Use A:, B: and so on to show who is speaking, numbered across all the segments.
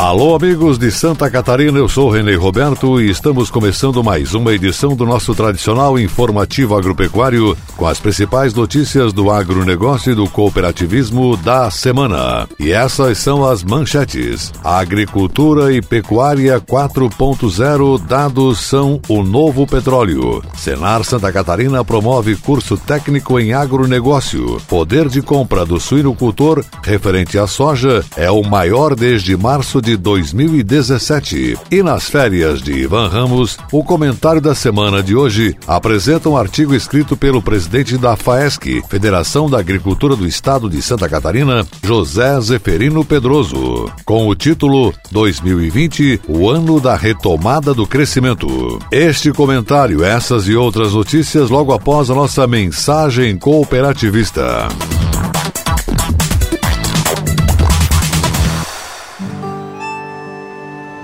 A: Alô, amigos de Santa Catarina, eu sou Renê Roberto e estamos começando mais uma edição do nosso tradicional informativo agropecuário com as principais notícias do agronegócio e do cooperativismo da semana. E essas são as manchetes. Agricultura e pecuária 4.0 dados são o novo petróleo. Senar Santa Catarina promove curso técnico em agronegócio. Poder de compra do suinocultor referente à soja é o maior desde março de de 2017. E nas férias de Ivan Ramos, o comentário da semana de hoje apresenta um artigo escrito pelo presidente da FAESC, Federação da Agricultura do Estado de Santa Catarina, José Zeferino Pedroso, com o título 2020, o ano da retomada do crescimento. Este comentário, essas e outras notícias logo após a nossa mensagem cooperativista.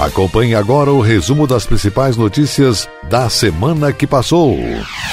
A: Acompanhe agora o resumo das principais notícias da semana que passou.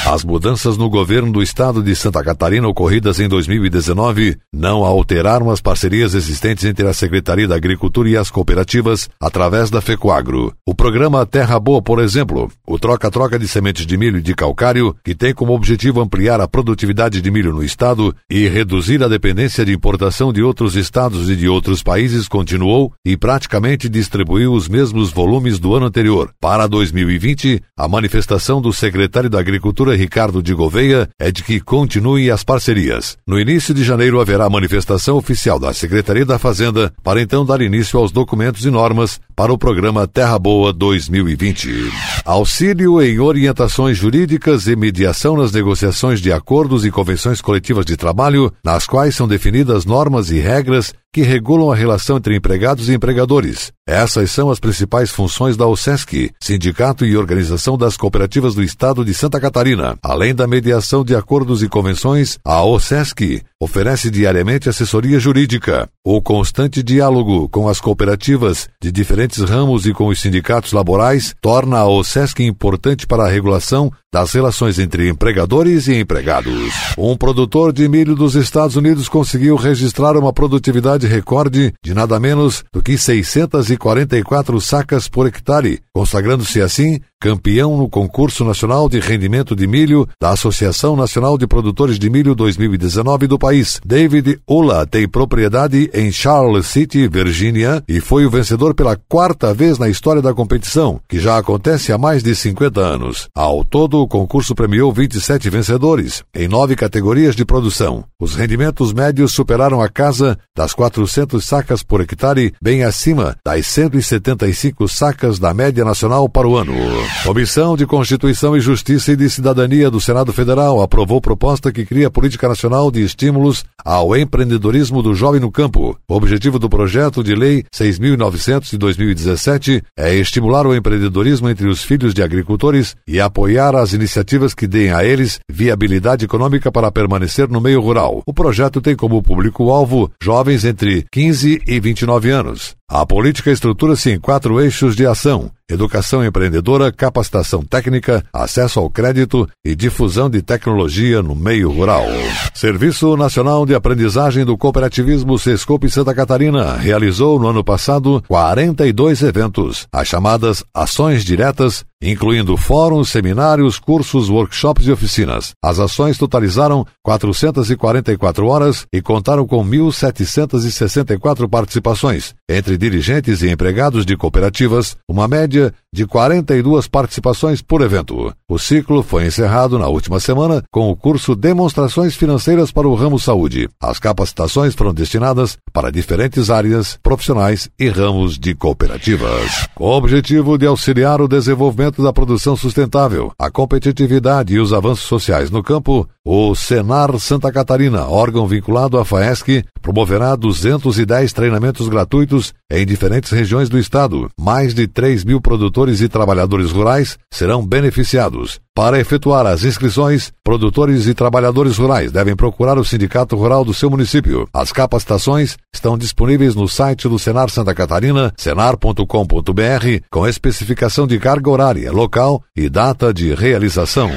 A: As mudanças no governo do estado de Santa Catarina ocorridas em 2019 não alteraram as parcerias existentes entre a Secretaria da Agricultura e as cooperativas através da FECOAGRO. O programa Terra Boa, por exemplo, o troca-troca de sementes de milho e de calcário, que tem como objetivo ampliar a produtividade de milho no estado e reduzir a dependência de importação de outros estados e de outros países, continuou e praticamente distribuiu os mesmos volumes do ano anterior. Para 2020, a manifestação do secretário da Agricultura, Ricardo de Gouveia, é de que continue as parcerias. No início de janeiro haverá manifestação oficial da Secretaria da Fazenda para então dar início aos documentos e normas para o programa Terra Boa 2020. Auxílio em orientações jurídicas e mediação nas negociações de acordos e convenções coletivas de trabalho, nas quais são definidas normas e regras que regulam a relação entre empregados e empregadores. Essas são as principais funções da OSESC, Sindicato e Organização das Cooperativas do Estado de Santa Catarina. Além da mediação de acordos e convenções, a OSESC oferece diariamente assessoria jurídica. O constante diálogo com as cooperativas de diferentes ramos e com os sindicatos laborais torna a OSESC importante para a regulação das relações entre empregadores e empregados. Um produtor de milho dos Estados Unidos conseguiu registrar uma produtividade recorde de nada menos do que 644 sacas por hectare, consagrando-se assim campeão no concurso nacional de rendimento de milho da Associação Nacional de Produtores de Milho 2019 do país. David Ula tem propriedade em Charles City, Virgínia, e foi o vencedor pela quarta vez na história da competição, que já acontece há mais de 50 anos. Ao todo, o concurso premiou 27 vencedores, em nove categorias de produção. Os rendimentos médios superaram a casa das 400 sacas por hectare, bem acima das 175 sacas da média nacional para o ano. Comissão de Constituição e Justiça e de Cidadania do Senado Federal aprovou proposta que cria política nacional de estímulos ao empreendedorismo do jovem no campo. O objetivo do projeto de lei 6.900 de 2017 é estimular o empreendedorismo entre os filhos de agricultores e apoiar as iniciativas que deem a eles viabilidade econômica para permanecer no meio rural. O projeto tem como público-alvo jovens entre 15 e 29 anos. A política estrutura-se em quatro eixos de ação: educação empreendedora, capacitação técnica, acesso ao crédito e difusão de tecnologia no meio rural. Serviço Nacional de Aprendizagem do Cooperativismo Sescope Santa Catarina realizou no ano passado 42 eventos, as chamadas ações diretas, incluindo fóruns, seminários, cursos, workshops e oficinas. As ações totalizaram 444 horas e contaram com 1.764 participações, entre entre dirigentes e empregados de cooperativas, uma média de 42 participações por evento. O ciclo foi encerrado na última semana com o curso Demonstrações Financeiras para o Ramo Saúde. As capacitações foram destinadas para diferentes áreas, profissionais e ramos de cooperativas. Com o objetivo de auxiliar o desenvolvimento da produção sustentável, a competitividade e os avanços sociais no campo, o Senar Santa Catarina, órgão vinculado à FAESC, promoverá 210 treinamentos gratuitos em diferentes regiões do estado. Mais de 3 mil produtores e trabalhadores rurais serão beneficiados. Para efetuar as inscrições, produtores e trabalhadores rurais devem procurar o Sindicato Rural do seu município. As capacitações estão disponíveis no site do Senar Santa Catarina, senar.com.br, com especificação de carga horária, local e data de realização.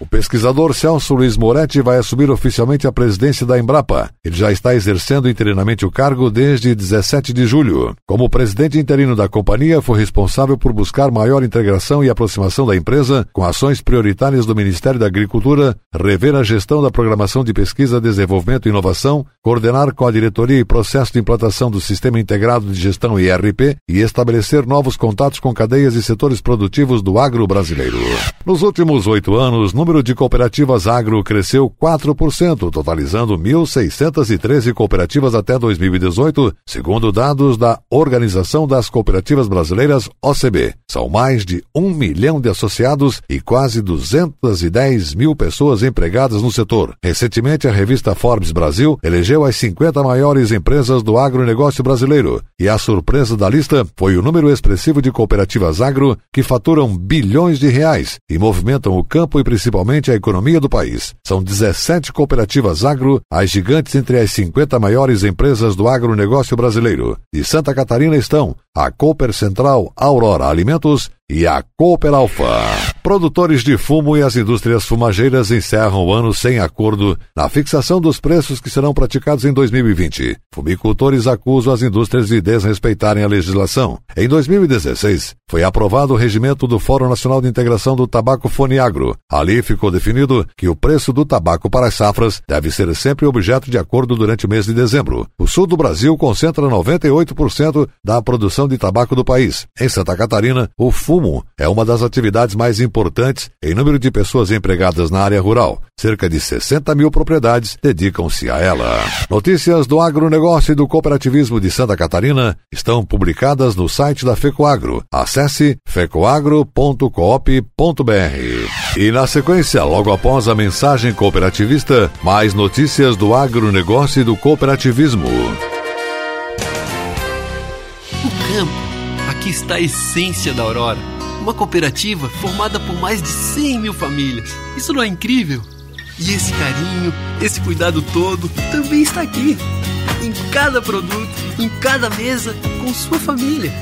A: O pesquisador Celso Luiz Moretti vai assumir oficialmente a presidência da Embrapa. Ele já está exercendo interinamente o cargo desde 17 de julho. Como presidente interino da companhia, foi responsável por buscar maior integração e aproximação da empresa com ações prioritárias prioritárias do Ministério da Agricultura, rever a gestão da programação de pesquisa, desenvolvimento e inovação, coordenar com a diretoria e processo de implantação do Sistema Integrado de Gestão IRP e estabelecer novos contatos com cadeias e setores produtivos do agro brasileiro. Nos últimos oito anos, o número de cooperativas agro cresceu 4%, totalizando 1.613 cooperativas até 2018, segundo dados da Organização das Cooperativas Brasileiras, OCB. São mais de um milhão de associados e quase 210 mil pessoas empregadas no setor. Recentemente, a revista Forbes Brasil elegeu as 50 maiores empresas do agronegócio brasileiro. E a surpresa da lista foi o número expressivo de cooperativas agro que faturam bilhões de reais e movimentam o campo e principalmente a economia do país. São 17 cooperativas agro, as gigantes entre as 50 maiores empresas do agronegócio brasileiro. De Santa Catarina estão a Cooper Central Aurora Alimentos e a Cooper Alfa. Produtores de fumo e as indústrias fumageiras encerram o ano sem acordo na fixação dos preços que serão praticados em 2020. Fumicultores acusam as indústrias de desrespeitarem a legislação. Em 2016, foi aprovado o regimento do Fórum Nacional de Integração do Tabaco Foniagro. Ali ficou definido que o preço do tabaco para as safras deve ser sempre objeto de acordo durante o mês de dezembro. O sul do Brasil concentra 98% da produção de tabaco do país. Em Santa Catarina, o fumo é uma das atividades mais importantes em número de pessoas empregadas na área rural. Cerca de 60 mil propriedades dedicam-se a ela. Notícias do agronegócio e do cooperativismo de Santa Catarina estão publicadas no site da FECOAGRO. Acesse fecoagro.coop.br. E na sequência, logo após a mensagem cooperativista, mais notícias do agronegócio e do cooperativismo.
B: Campo. Aqui está a essência da Aurora. Uma cooperativa formada por mais de 100 mil famílias. Isso não é incrível? E esse carinho, esse cuidado todo também está aqui. Em cada produto, em cada mesa, com sua família.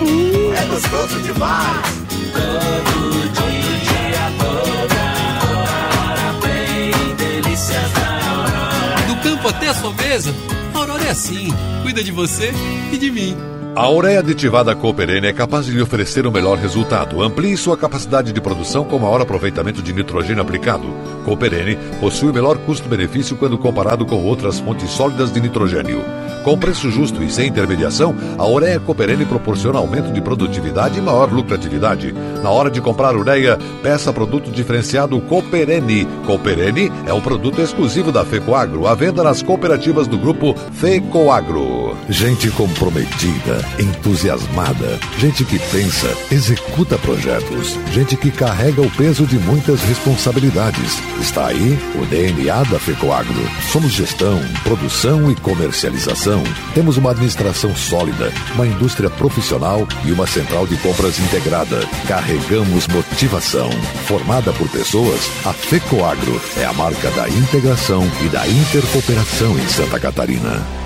C: Hum, é gostoso demais! Todo dia, toda hora, bem delícias da Aurora.
B: Do campo até a sua mesa, a Aurora é assim. Cuida de você e de mim.
A: A ureia aditivada Cooperene é capaz de lhe oferecer o melhor resultado. Amplie sua capacidade de produção com maior aproveitamento de nitrogênio aplicado. Cooperene possui melhor custo-benefício quando comparado com outras fontes sólidas de nitrogênio. Com preço justo e sem intermediação, a ureia Cooperene proporciona aumento de produtividade e maior lucratividade. Na hora de comprar ureia, peça produto diferenciado Cooperene. Cooperene é um produto exclusivo da FECOAGRO, à venda nas cooperativas do grupo FECOAGRO. Gente comprometida entusiasmada, gente que pensa, executa projetos, gente que carrega o peso de muitas responsabilidades. Está aí o DNA da FECOAGRO. Somos gestão, produção e comercialização. Temos uma administração sólida, uma indústria profissional e uma central de compras integrada. Carregamos motivação. Formada por pessoas, a FECOAGRO é a marca da integração e da intercooperação em Santa Catarina.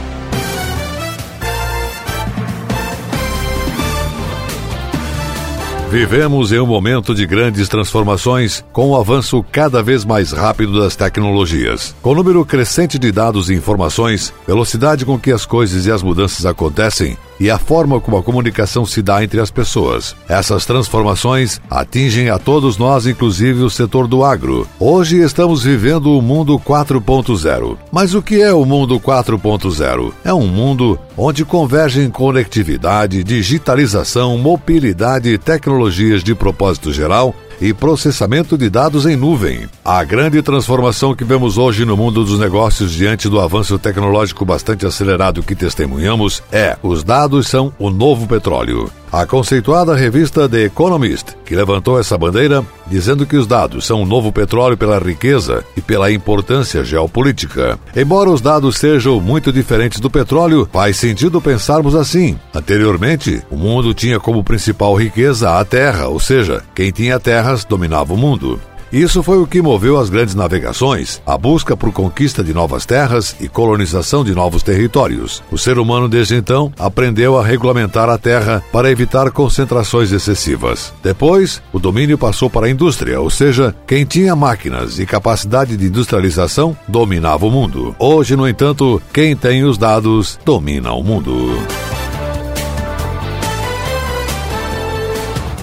A: Vivemos em um momento de grandes transformações, com o avanço cada vez mais rápido das tecnologias. Com o número crescente de dados e informações, velocidade com que as coisas e as mudanças acontecem, e a forma como a comunicação se dá entre as pessoas. Essas transformações atingem a todos nós, inclusive o setor do agro. Hoje estamos vivendo o mundo 4.0. Mas o que é o mundo 4.0? É um mundo onde convergem conectividade, digitalização, mobilidade e tecnologias de propósito geral e processamento de dados em nuvem. A grande transformação que vemos hoje no mundo dos negócios diante do avanço tecnológico bastante acelerado que testemunhamos é: os dados são o novo petróleo. A conceituada revista The Economist, que levantou essa bandeira, dizendo que os dados são o novo petróleo pela riqueza e pela importância geopolítica. Embora os dados sejam muito diferentes do petróleo, faz sentido pensarmos assim. Anteriormente, o mundo tinha como principal riqueza a terra, ou seja, quem tinha terras dominava o mundo. Isso foi o que moveu as grandes navegações, a busca por conquista de novas terras e colonização de novos territórios. O ser humano, desde então, aprendeu a regulamentar a terra para evitar concentrações excessivas. Depois, o domínio passou para a indústria, ou seja, quem tinha máquinas e capacidade de industrialização dominava o mundo. Hoje, no entanto, quem tem os dados domina o mundo.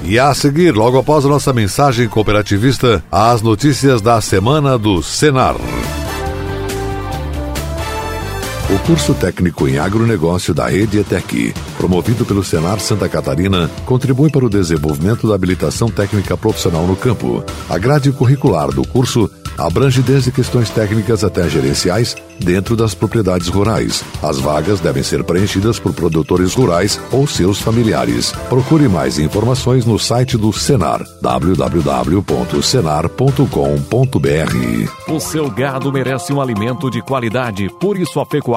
A: E a seguir, logo após a nossa mensagem cooperativista, as notícias da semana do Senar. O curso técnico em agronegócio da Rede ETEC, promovido pelo Senar Santa Catarina, contribui para o desenvolvimento da habilitação técnica profissional no campo. A grade curricular do curso abrange desde questões técnicas até gerenciais dentro das propriedades rurais. As vagas devem ser preenchidas por produtores rurais ou seus familiares. Procure mais informações no site do Senar, www.senar.com.br.
D: O seu gado merece um alimento de qualidade, por isso a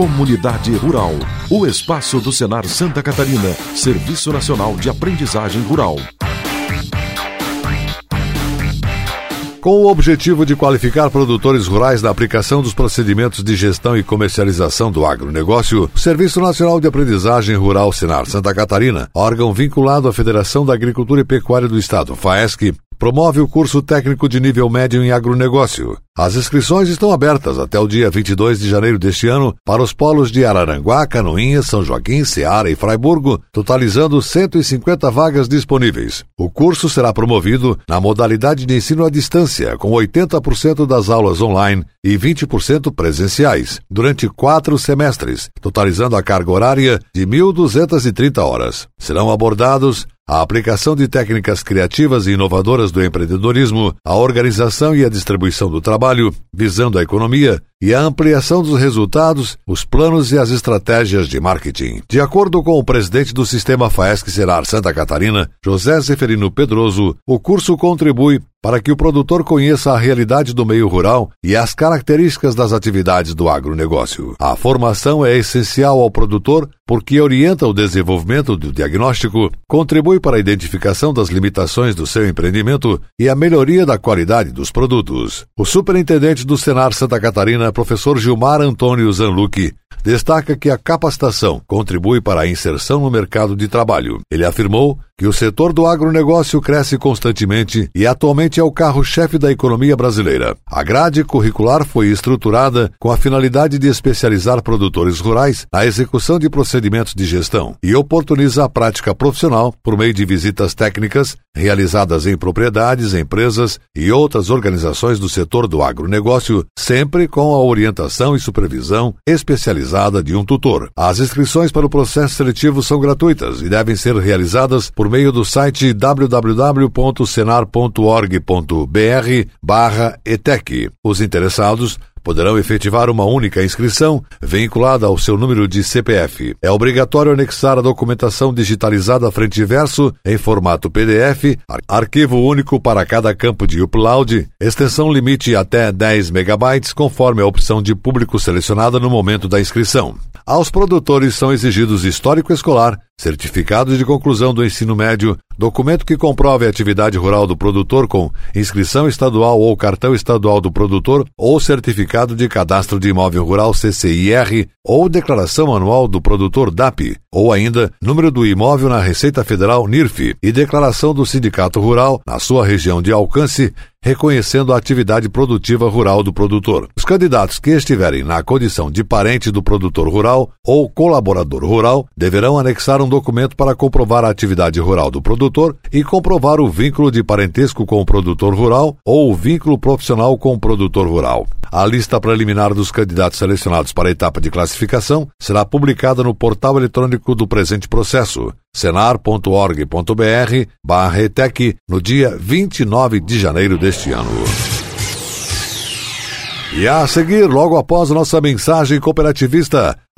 E: Comunidade Rural. O espaço do Senar Santa Catarina, Serviço Nacional de Aprendizagem Rural.
A: Com o objetivo de qualificar produtores rurais na aplicação dos procedimentos de gestão e comercialização do agronegócio, o Serviço Nacional de Aprendizagem Rural Senar Santa Catarina, órgão vinculado à Federação da Agricultura e Pecuária do Estado, FAESC, promove o curso técnico de nível médio em agronegócio. As inscrições estão abertas até o dia 22 de janeiro deste ano para os polos de Araranguá, Canoinhas, São Joaquim, Ceará e Fraiburgo, totalizando 150 vagas disponíveis. O curso será promovido na modalidade de ensino à distância, com 80% das aulas online e 20% presenciais, durante quatro semestres, totalizando a carga horária de 1.230 horas. Serão abordados a aplicação de técnicas criativas e inovadoras do empreendedorismo, a organização e a distribuição do trabalho, visando a economia, e a ampliação dos resultados, os planos e as estratégias de marketing. De acordo com o presidente do Sistema FAESC Senar Santa Catarina, José Zeferino Pedroso, o curso contribui para que o produtor conheça a realidade do meio rural e as características das atividades do agronegócio. A formação é essencial ao produtor porque orienta o desenvolvimento do diagnóstico, contribui para a identificação das limitações do seu empreendimento e a melhoria da qualidade dos produtos. O superintendente do Senar Santa Catarina, professor Gilmar Antônio Zanlucchi, destaca que a capacitação contribui para a inserção no mercado de trabalho. Ele afirmou que o setor do agronegócio cresce constantemente e atualmente é o carro-chefe da economia brasileira. A grade curricular foi estruturada com a finalidade de especializar produtores rurais na execução de procedimentos de gestão e oportuniza a prática profissional por meio de visitas técnicas realizadas em propriedades, empresas e outras organizações do setor do agronegócio, sempre com a orientação e supervisão especializada de um tutor. As inscrições para o processo seletivo são gratuitas e devem ser realizadas por meio do site www.senar.org.br barra ETEC. Os interessados poderão efetivar uma única inscrição vinculada ao seu número de CPF. É obrigatório anexar a documentação digitalizada frente e verso em formato PDF, arquivo único para cada campo de upload, extensão limite até 10 megabytes, conforme a opção de público selecionada no momento da inscrição. Aos produtores são exigidos histórico escolar, certificado de conclusão do ensino médio, documento que comprove a atividade rural do produtor com inscrição estadual ou cartão estadual do produtor ou certificado de cadastro de imóvel rural CCIR ou declaração anual do produtor DAP, ou ainda número do imóvel na Receita Federal NIRF e declaração do sindicato rural na sua região de alcance reconhecendo a atividade produtiva rural do produtor. Os candidatos que estiverem na condição de parente do produtor rural ou colaborador rural deverão anexar um documento para comprovar a atividade rural do produtor e comprovar o vínculo de parentesco com o produtor rural ou o vínculo profissional com o produtor rural. A lista preliminar dos candidatos selecionados para a etapa de classificação será publicada no portal eletrônico do presente processo, senar.org.br barra ETEC, no dia 29 de janeiro deste ano. E a seguir, logo após nossa mensagem cooperativista,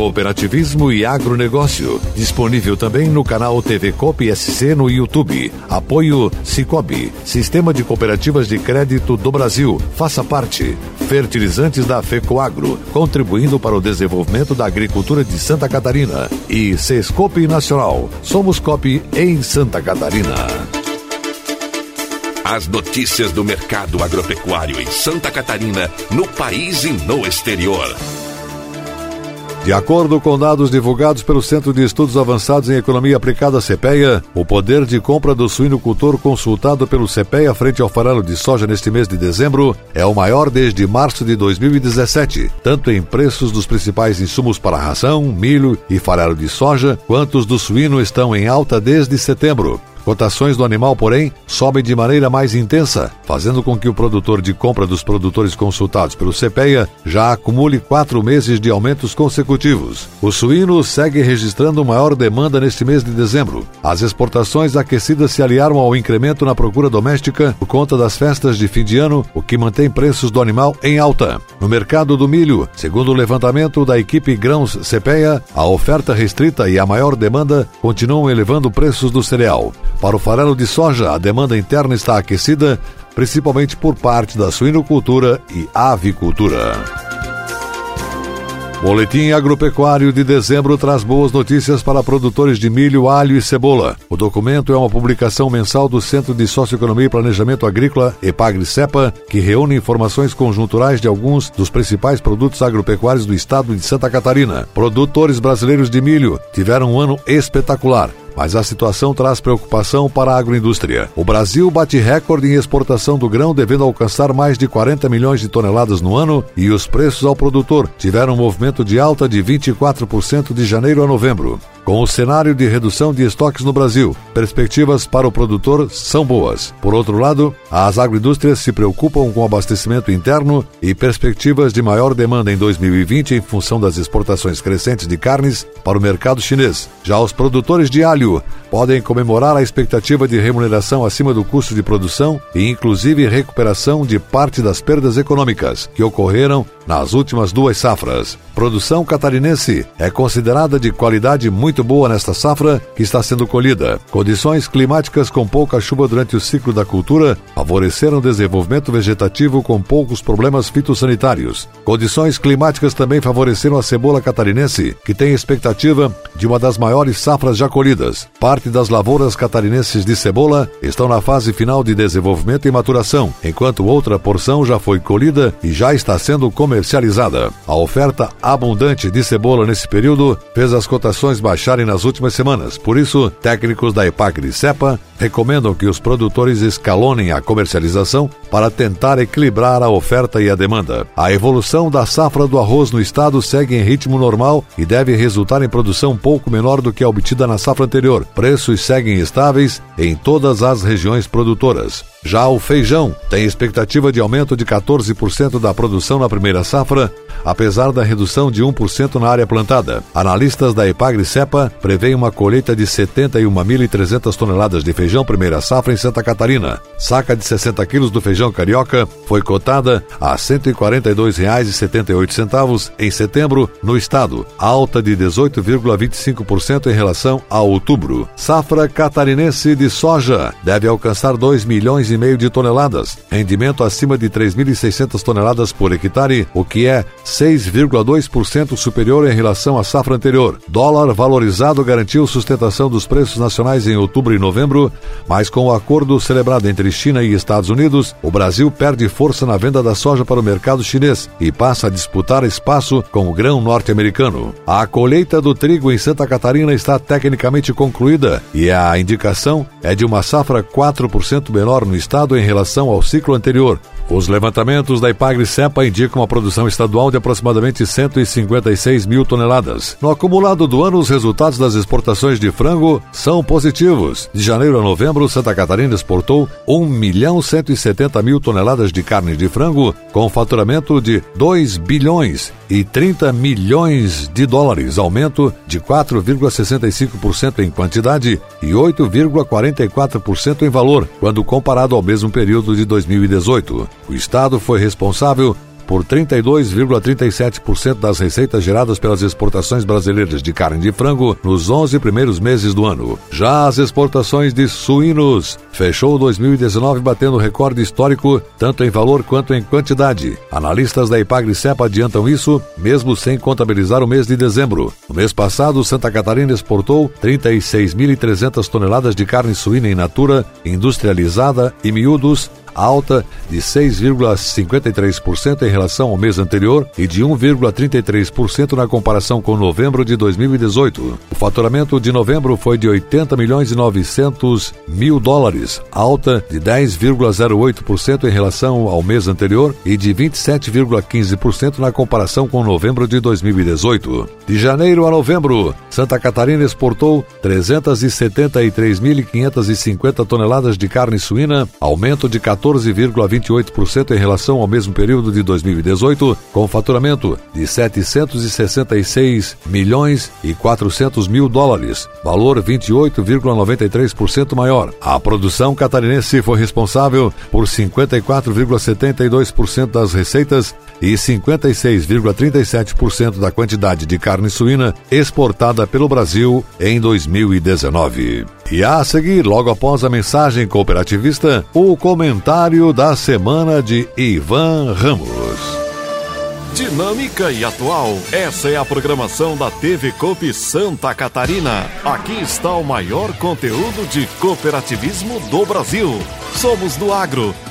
A: Cooperativismo e Agronegócio. Disponível também no canal TV Coop SC no YouTube. Apoio Cicobi, Sistema de Cooperativas de Crédito do Brasil. Faça parte. Fertilizantes da FECOAGRO, contribuindo para o desenvolvimento da agricultura de Santa Catarina. E Sescope Nacional. Somos Copi em Santa Catarina.
F: As notícias do mercado agropecuário em Santa Catarina, no país e no exterior.
A: De acordo com dados divulgados pelo Centro de Estudos Avançados em Economia Aplicada CPEA, o poder de compra do suinocultor consultado pelo CPEA frente ao farelo de soja neste mês de dezembro é o maior desde março de 2017, tanto em preços dos principais insumos para ração, milho e farelo de soja, quanto os do suíno estão em alta desde setembro. Cotações do animal, porém, sobem de maneira mais intensa, fazendo com que o produtor de compra dos produtores consultados pelo CPEA já acumule quatro meses de aumentos consecutivos. O suíno segue registrando maior demanda neste mês de dezembro. As exportações aquecidas se aliaram ao incremento na procura doméstica por conta das festas de fim de ano, o que mantém preços do animal em alta. No mercado do milho, segundo o levantamento da equipe Grãos CPEA, a oferta restrita e a maior demanda continuam elevando preços do cereal. Para o farelo de soja, a demanda interna está aquecida, principalmente por parte da suinocultura e avicultura. Boletim Agropecuário de dezembro traz boas notícias para produtores de milho, alho e cebola. O documento é uma publicação mensal do Centro de Socioeconomia e Planejamento Agrícola, EPAGRE-CEPA, que reúne informações conjunturais de alguns dos principais produtos agropecuários do estado de Santa Catarina. Produtores brasileiros de milho tiveram um ano espetacular mas a situação traz preocupação para a agroindústria. O Brasil bate recorde em exportação do grão, devendo alcançar mais de 40 milhões de toneladas no ano, e os preços ao produtor tiveram um movimento de alta de 24% de janeiro a novembro. Com o cenário de redução de estoques no Brasil, perspectivas para o produtor são boas. Por outro lado, as agroindústrias se preocupam com o abastecimento interno e perspectivas de maior demanda em 2020 em função das exportações crescentes de carnes para o mercado chinês. Já os produtores de alho podem comemorar a expectativa de remuneração acima do custo de produção e, inclusive, recuperação de parte das perdas econômicas que ocorreram nas últimas duas safras. Produção catarinense é considerada de qualidade muito boa nesta safra que está sendo colhida. Condições climáticas com pouca chuva durante o ciclo da cultura favoreceram o desenvolvimento vegetativo com poucos problemas fitossanitários. Condições climáticas também favoreceram a cebola catarinense, que tem expectativa de uma das maiores safras já colhidas. Parte das lavouras catarinenses de cebola estão na fase final de desenvolvimento e maturação, enquanto outra porção já foi colhida e já está sendo comercializada comercializada. A oferta abundante de cebola nesse período fez as cotações baixarem nas últimas semanas. Por isso, técnicos da EPAGRE e CEPA recomendam que os produtores escalonem a comercialização para tentar equilibrar a oferta e a demanda. A evolução da safra do arroz no estado segue em ritmo normal e deve resultar em produção pouco menor do que a obtida na safra anterior. Preços seguem estáveis em todas as regiões produtoras. Já o feijão tem expectativa de aumento de 14% da produção na primeira safra, apesar da redução de 1% na área plantada. Analistas da Epagre Cepa preveem uma colheita de 71.300 toneladas de feijão primeira safra em Santa Catarina. Saca de 60 quilos do feijão carioca foi cotada a R$ 142,78 em setembro no estado, alta de 18,25% em relação a outubro. Safra catarinense de soja deve alcançar 2 milhões e meio de toneladas, rendimento acima de 3.600 toneladas por hectare, o que é 6,2% superior em relação à safra anterior. Dólar valorizado garantiu sustentação dos preços nacionais em outubro e novembro, mas com o acordo celebrado entre China e Estados Unidos, o Brasil perde força na venda da soja para o mercado chinês e passa a disputar espaço com o grão norte-americano. A colheita do trigo em Santa Catarina está tecnicamente concluída e a indicação é de uma safra 4% menor no estado em relação ao ciclo anterior. Os levantamentos da Ipagre Cepa indicam uma produção estadual de aproximadamente 156 mil toneladas. No acumulado do ano, os resultados das exportações de frango são positivos. De janeiro a novembro, Santa Catarina exportou 1 milhão 170 mil toneladas de carne de frango, com faturamento de 2 bilhões e 30 milhões de dólares, aumento de 4,65% em quantidade e 8,44% em valor, quando comparado ao mesmo período de 2018. O Estado foi responsável por 32,37% das receitas geradas pelas exportações brasileiras de carne de frango nos 11 primeiros meses do ano. Já as exportações de suínos fechou 2019 batendo recorde histórico tanto em valor quanto em quantidade. Analistas da Ipagre Cepa adiantam isso, mesmo sem contabilizar o mês de dezembro. No mês passado, Santa Catarina exportou 36.300 toneladas de carne suína in natura, industrializada e miúdos alta de 6,53% em relação ao mês anterior e de 1,33% na comparação com novembro de 2018. O faturamento de novembro foi de 80 milhões e 900 mil dólares, alta de 10,08% em relação ao mês anterior e de 27,15% na comparação com novembro de 2018. De janeiro a novembro, Santa Catarina exportou 373.550 toneladas de carne suína, aumento de 14 14,28% em relação ao mesmo período de 2018, com faturamento de 766 milhões e 400 mil dólares, valor 28,93% maior. A produção catarinense foi responsável por 54,72% das receitas e 56,37% da quantidade de carne suína exportada pelo Brasil em 2019. E a seguir, logo após a mensagem cooperativista, o comentário da semana de Ivan Ramos.
D: Dinâmica e atual. Essa é a programação da TV Coop Santa Catarina. Aqui está o maior conteúdo de cooperativismo do Brasil. Somos do agro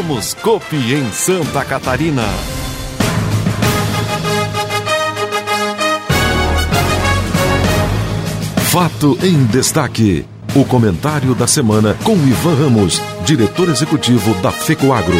D: Somos Copi em Santa Catarina.
E: Fato em destaque. O comentário da semana com Ivan Ramos, diretor executivo da FECOAGRO.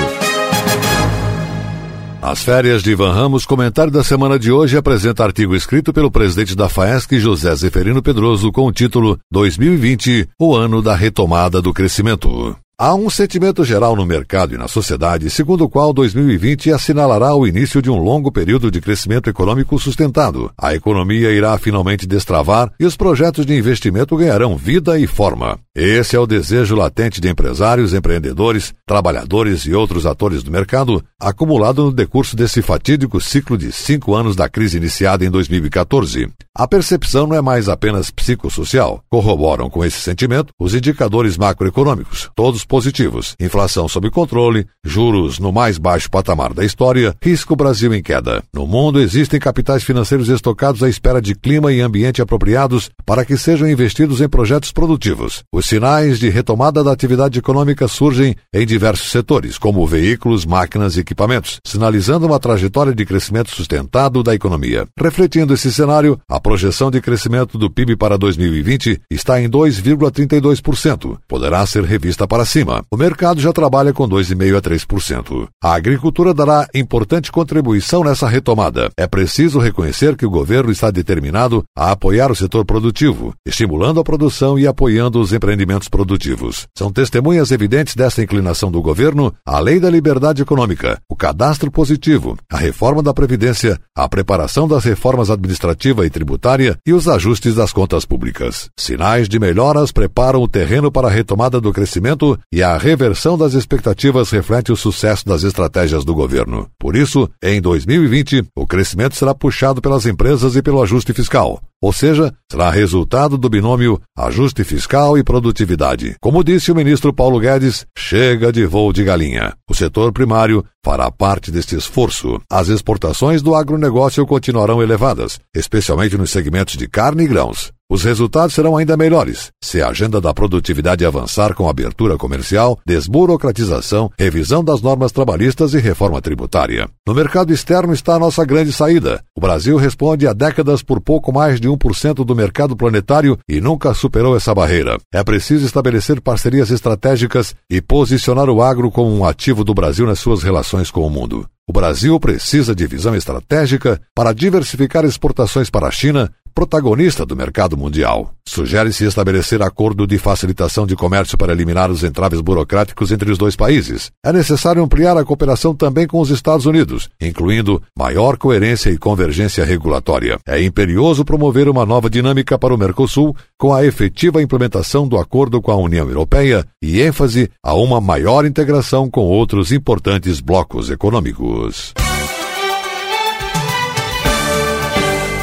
A: As férias de Ivan Ramos, comentário da semana de hoje, apresenta artigo escrito pelo presidente da FAESC, José Zeferino Pedroso, com o título 2020, o ano da retomada do crescimento. Há um sentimento geral no mercado e na sociedade, segundo o qual 2020 assinalará o início de um longo período de crescimento econômico sustentado. A economia irá finalmente destravar e os projetos de investimento ganharão vida e forma. Esse é o desejo latente de empresários, empreendedores, trabalhadores e outros atores do mercado, acumulado no decurso desse fatídico ciclo de cinco anos da crise iniciada em 2014. A percepção não é mais apenas psicossocial. Corroboram com esse sentimento os indicadores macroeconômicos, todos positivos. Inflação sob controle, juros no mais baixo patamar da história, risco Brasil em queda. No mundo existem capitais financeiros estocados à espera de clima e ambiente apropriados para que sejam investidos em projetos produtivos. Os sinais de retomada da atividade econômica surgem em diversos setores, como veículos, máquinas e equipamentos, sinalizando uma trajetória de crescimento sustentado da economia. Refletindo esse cenário, a projeção de crescimento do PIB para 2020 está em 2,32%. Poderá ser revista para cima. O mercado já trabalha com 2,5% a 3%. A agricultura dará importante contribuição nessa retomada. É preciso reconhecer que o governo está determinado a apoiar o setor produtivo, estimulando a produção e apoiando os empreendimentos produtivos. São testemunhas evidentes dessa inclinação do governo a lei da liberdade econômica, o cadastro positivo, a reforma da Previdência, a preparação das reformas administrativa e tributária e os ajustes das contas públicas. Sinais de melhoras preparam o terreno para a retomada do crescimento e a reversão das expectativas reflete o sucesso das estratégias do governo. Por isso, em 2020, o crescimento será puxado pelas empresas e pelo ajuste fiscal. Ou seja, será resultado do binômio ajuste fiscal e produtividade. Como disse o ministro Paulo Guedes, chega de voo de galinha. O setor primário fará parte deste esforço. As exportações do agronegócio continuarão elevadas, especialmente nos segmentos de carne e grãos. Os resultados serão ainda melhores se a agenda da produtividade avançar com abertura comercial, desburocratização, revisão das normas trabalhistas e reforma tributária. No mercado externo está a nossa grande saída. O Brasil responde há décadas por pouco mais de 1% do mercado planetário e nunca superou essa barreira. É preciso estabelecer parcerias estratégicas e posicionar o agro como um ativo do Brasil nas suas relações com o mundo. O Brasil precisa de visão estratégica para diversificar exportações para a China, protagonista do mercado mundial. Sugere-se estabelecer acordo de facilitação de comércio para eliminar os entraves burocráticos entre os dois países. É necessário ampliar a cooperação também com os Estados Unidos, incluindo maior coerência e convergência regulatória. É imperioso promover uma nova dinâmica para o Mercosul com a efetiva implementação do acordo com a União Europeia e ênfase a uma maior integração com outros importantes blocos econômicos.